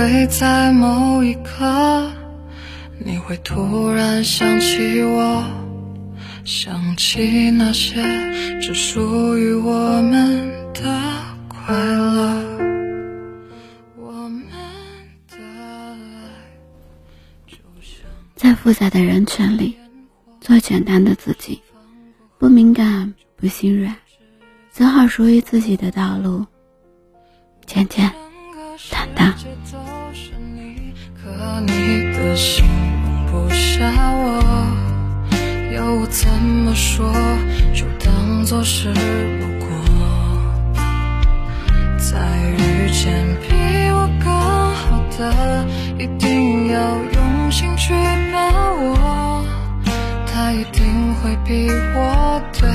会在某一刻，你会突然想起我，想起那些只属于我们的快乐。我们的爱就像在复杂的人群里，做简单的自己，不敏感，不心软，走好属于自己的道路，简简淡淡。都是你，可你的心容不下我，要我怎么说，就当作是路过。再遇见比我更好的，一定要用心去把握，他一定会比我对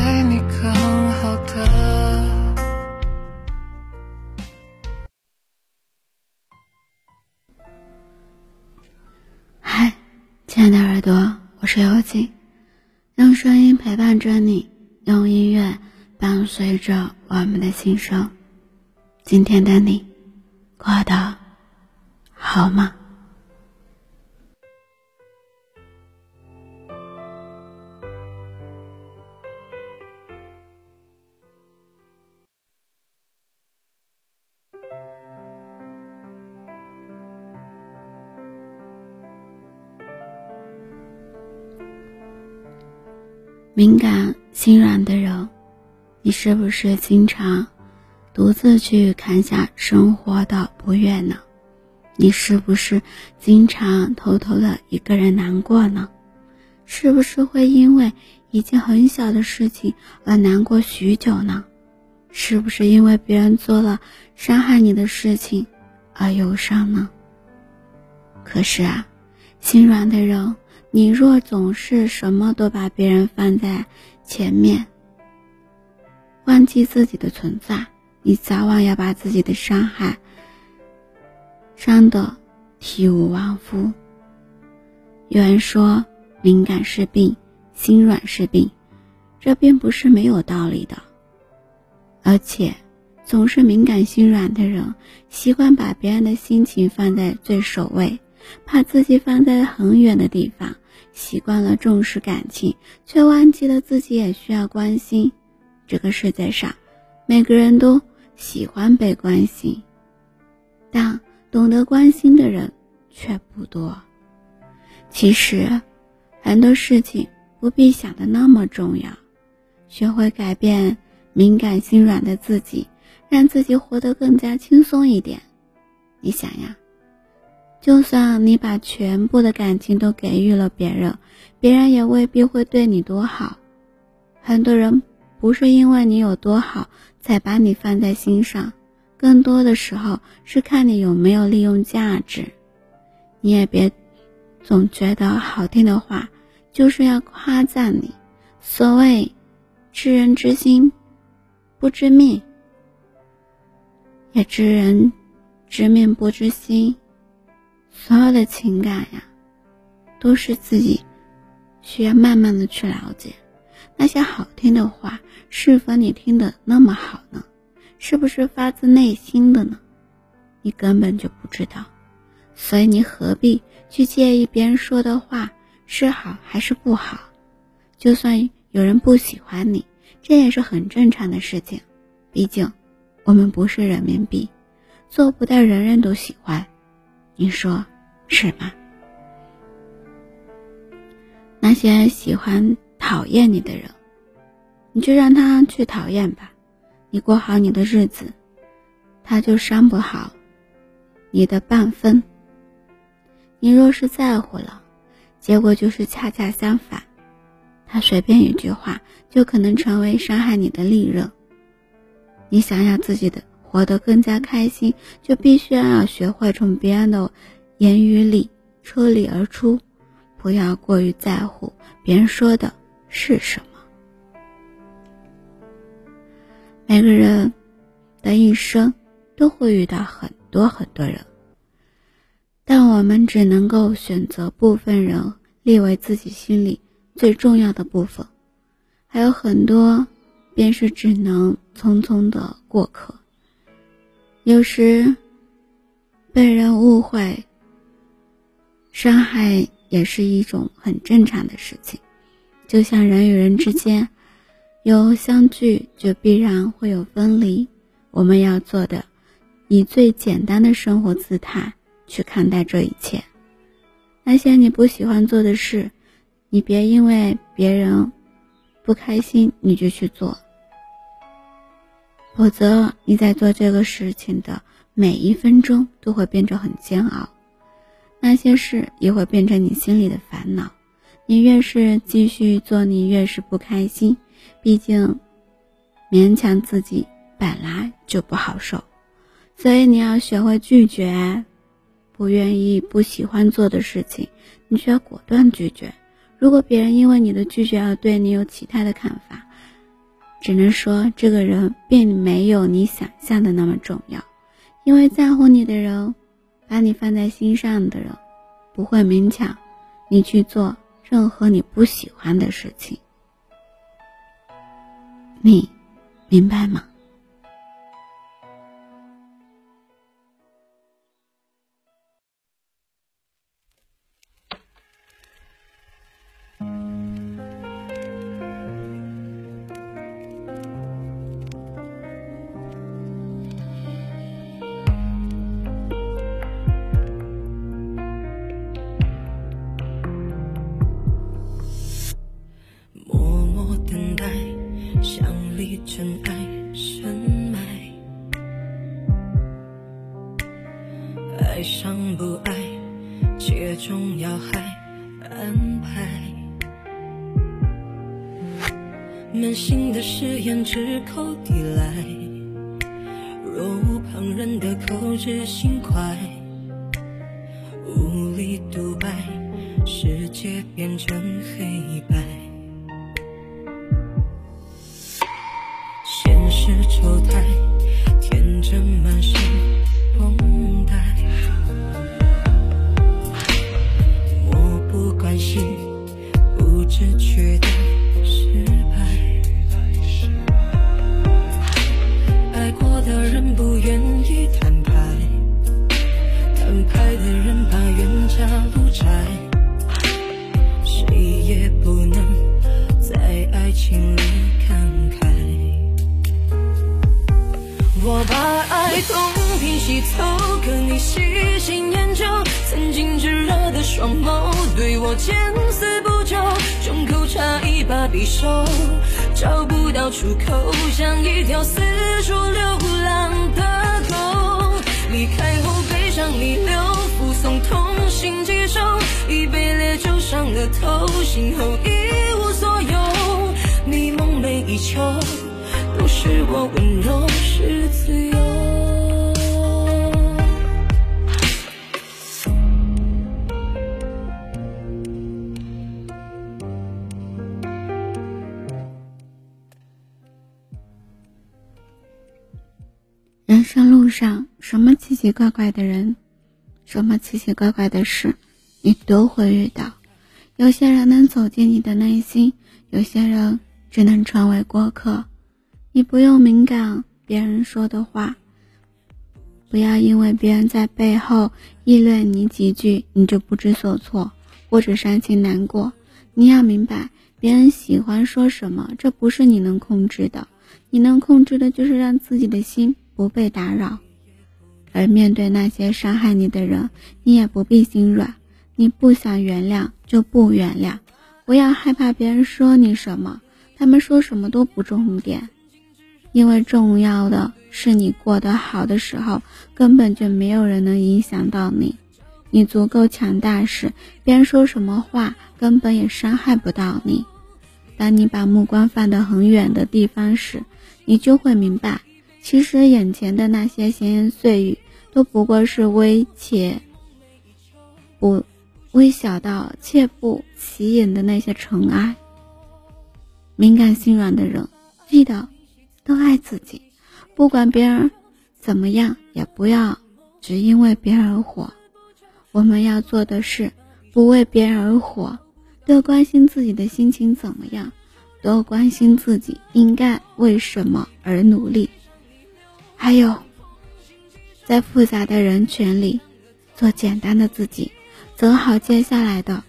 陪伴着你，用音乐伴随着我们的心声。今天的你过得好吗？敏感、心软的人，你是不是经常独自去看下生活的不悦呢？你是不是经常偷偷的一个人难过呢？是不是会因为一件很小的事情而难过许久呢？是不是因为别人做了伤害你的事情而忧伤呢？可是啊，心软的人。你若总是什么都把别人放在前面，忘记自己的存在，你早晚要把自己的伤害伤得体无完肤。有人说敏感是病，心软是病，这并不是没有道理的。而且，总是敏感心软的人，习惯把别人的心情放在最首位，把自己放在很远的地方。习惯了重视感情，却忘记了自己也需要关心。这个世界上，每个人都喜欢被关心，但懂得关心的人却不多。其实，很多事情不必想的那么重要。学会改变敏感心软的自己，让自己活得更加轻松一点。你想呀？就算你把全部的感情都给予了别人，别人也未必会对你多好。很多人不是因为你有多好才把你放在心上，更多的时候是看你有没有利用价值。你也别总觉得好听的话就是要夸赞你。所谓知人知心不知命，也知人知面不知心。所有的情感呀，都是自己需要慢慢的去了解。那些好听的话，是否你听得那么好呢？是不是发自内心的呢？你根本就不知道。所以你何必去介意别人说的话是好还是不好？就算有人不喜欢你，这也是很正常的事情。毕竟，我们不是人民币，做不到人人都喜欢。你说是吗？那些喜欢讨厌你的人，你就让他去讨厌吧，你过好你的日子，他就伤不好你的半分。你若是在乎了，结果就是恰恰相反，他随便一句话就可能成为伤害你的利刃。你想想自己的。活得更加开心，就必须要学会从别人的言语里抽离而出，不要过于在乎别人说的是什么。每个人的一生都会遇到很多很多人，但我们只能够选择部分人列为自己心里最重要的部分，还有很多便是只能匆匆的过客。有时，被人误会、伤害也是一种很正常的事情。就像人与人之间有相聚，就必然会有分离。我们要做的，以最简单的生活姿态去看待这一切。那些你不喜欢做的事，你别因为别人不开心你就去做，否则你在做这个事情的。每一分钟都会变成很煎熬，那些事也会变成你心里的烦恼。你越是继续做，你越是不开心。毕竟，勉强自己本来就不好受，所以你要学会拒绝。不愿意、不喜欢做的事情，你需要果断拒绝。如果别人因为你的拒绝而对你有其他的看法，只能说这个人并没有你想象的那么重要。因为在乎你的人，把你放在心上的人，不会勉强你去做任何你不喜欢的事情。你明白吗？尘埃深埋，爱上不爱，切中要害安排。满心的誓言只口抵赖，若无旁人的口直心快，无力独白，世界变成黑不太东拼西凑，可你细心研究。曾经炙热的双眸，对我见死不救。胸口插一把匕首，找不到出口，像一条四处流浪的狗。离开后悲伤逆流，附送痛心疾首。一杯烈酒伤了头，心后一无所有。你梦寐以求。都是我温柔是自由。奇奇怪怪的人，什么奇奇怪怪的事，你都会遇到。有些人能走进你的内心，有些人只能成为过客。你不用敏感别人说的话，不要因为别人在背后议论你几句，你就不知所措或者伤心难过。你要明白，别人喜欢说什么，这不是你能控制的。你能控制的就是让自己的心不被打扰。而面对那些伤害你的人，你也不必心软。你不想原谅就不原谅，不要害怕别人说你什么，他们说什么都不重点。因为重要的是你过得好的时候，根本就没有人能影响到你。你足够强大时，别人说什么话根本也伤害不到你。当你把目光放得很远的地方时，你就会明白，其实眼前的那些闲言碎语都不过是微且不微小到切不起眼的那些尘埃。敏感心软的人，记得。都爱自己，不管别人怎么样，也不要只因为别人而活。我们要做的是不为别人而活，多关心自己的心情怎么样，多关心自己应该为什么而努力。还有，在复杂的人群里，做简单的自己，走好接下来的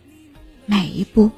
每一步。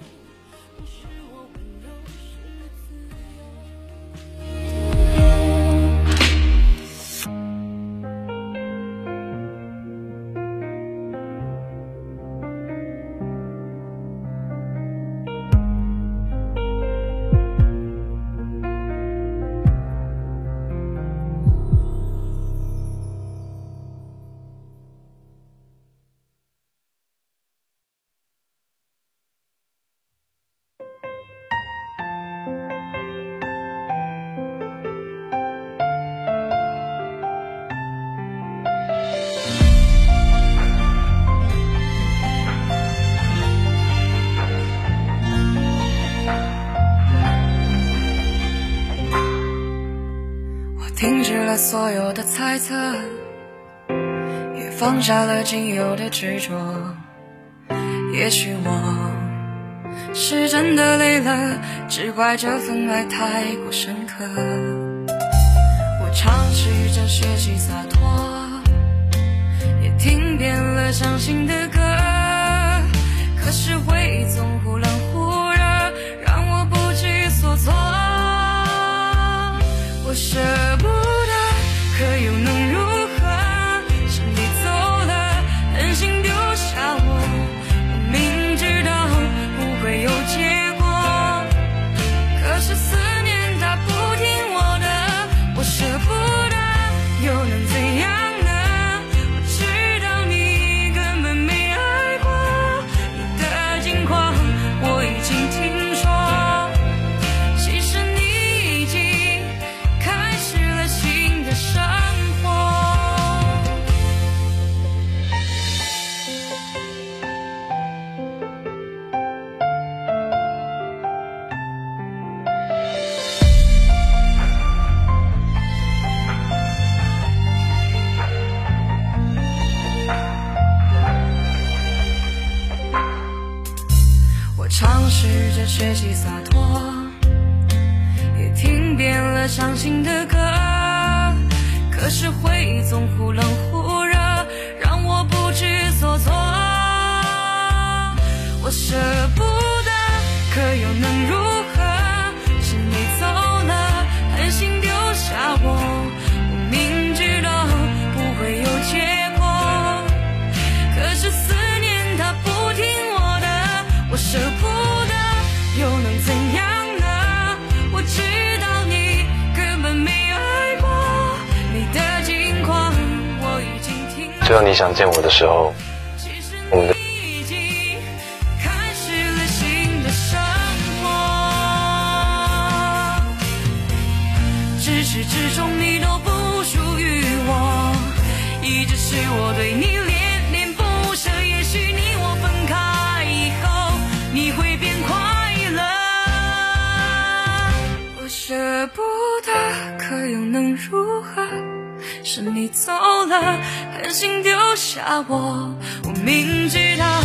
所有的猜测，也放下了仅有的执着。也许我是真的累了，只怪这份爱太过深刻。我尝试着学习洒脱，情的歌，可是回忆总忽冷你想见我的时候，其实你已经开始了新的生活，至始至终你都不属于我，一直是我对你恋恋不舍。也许你我分开以后，你会变快乐。我舍不得，可又能如何？是你走了，狠心丢下我，我明知道。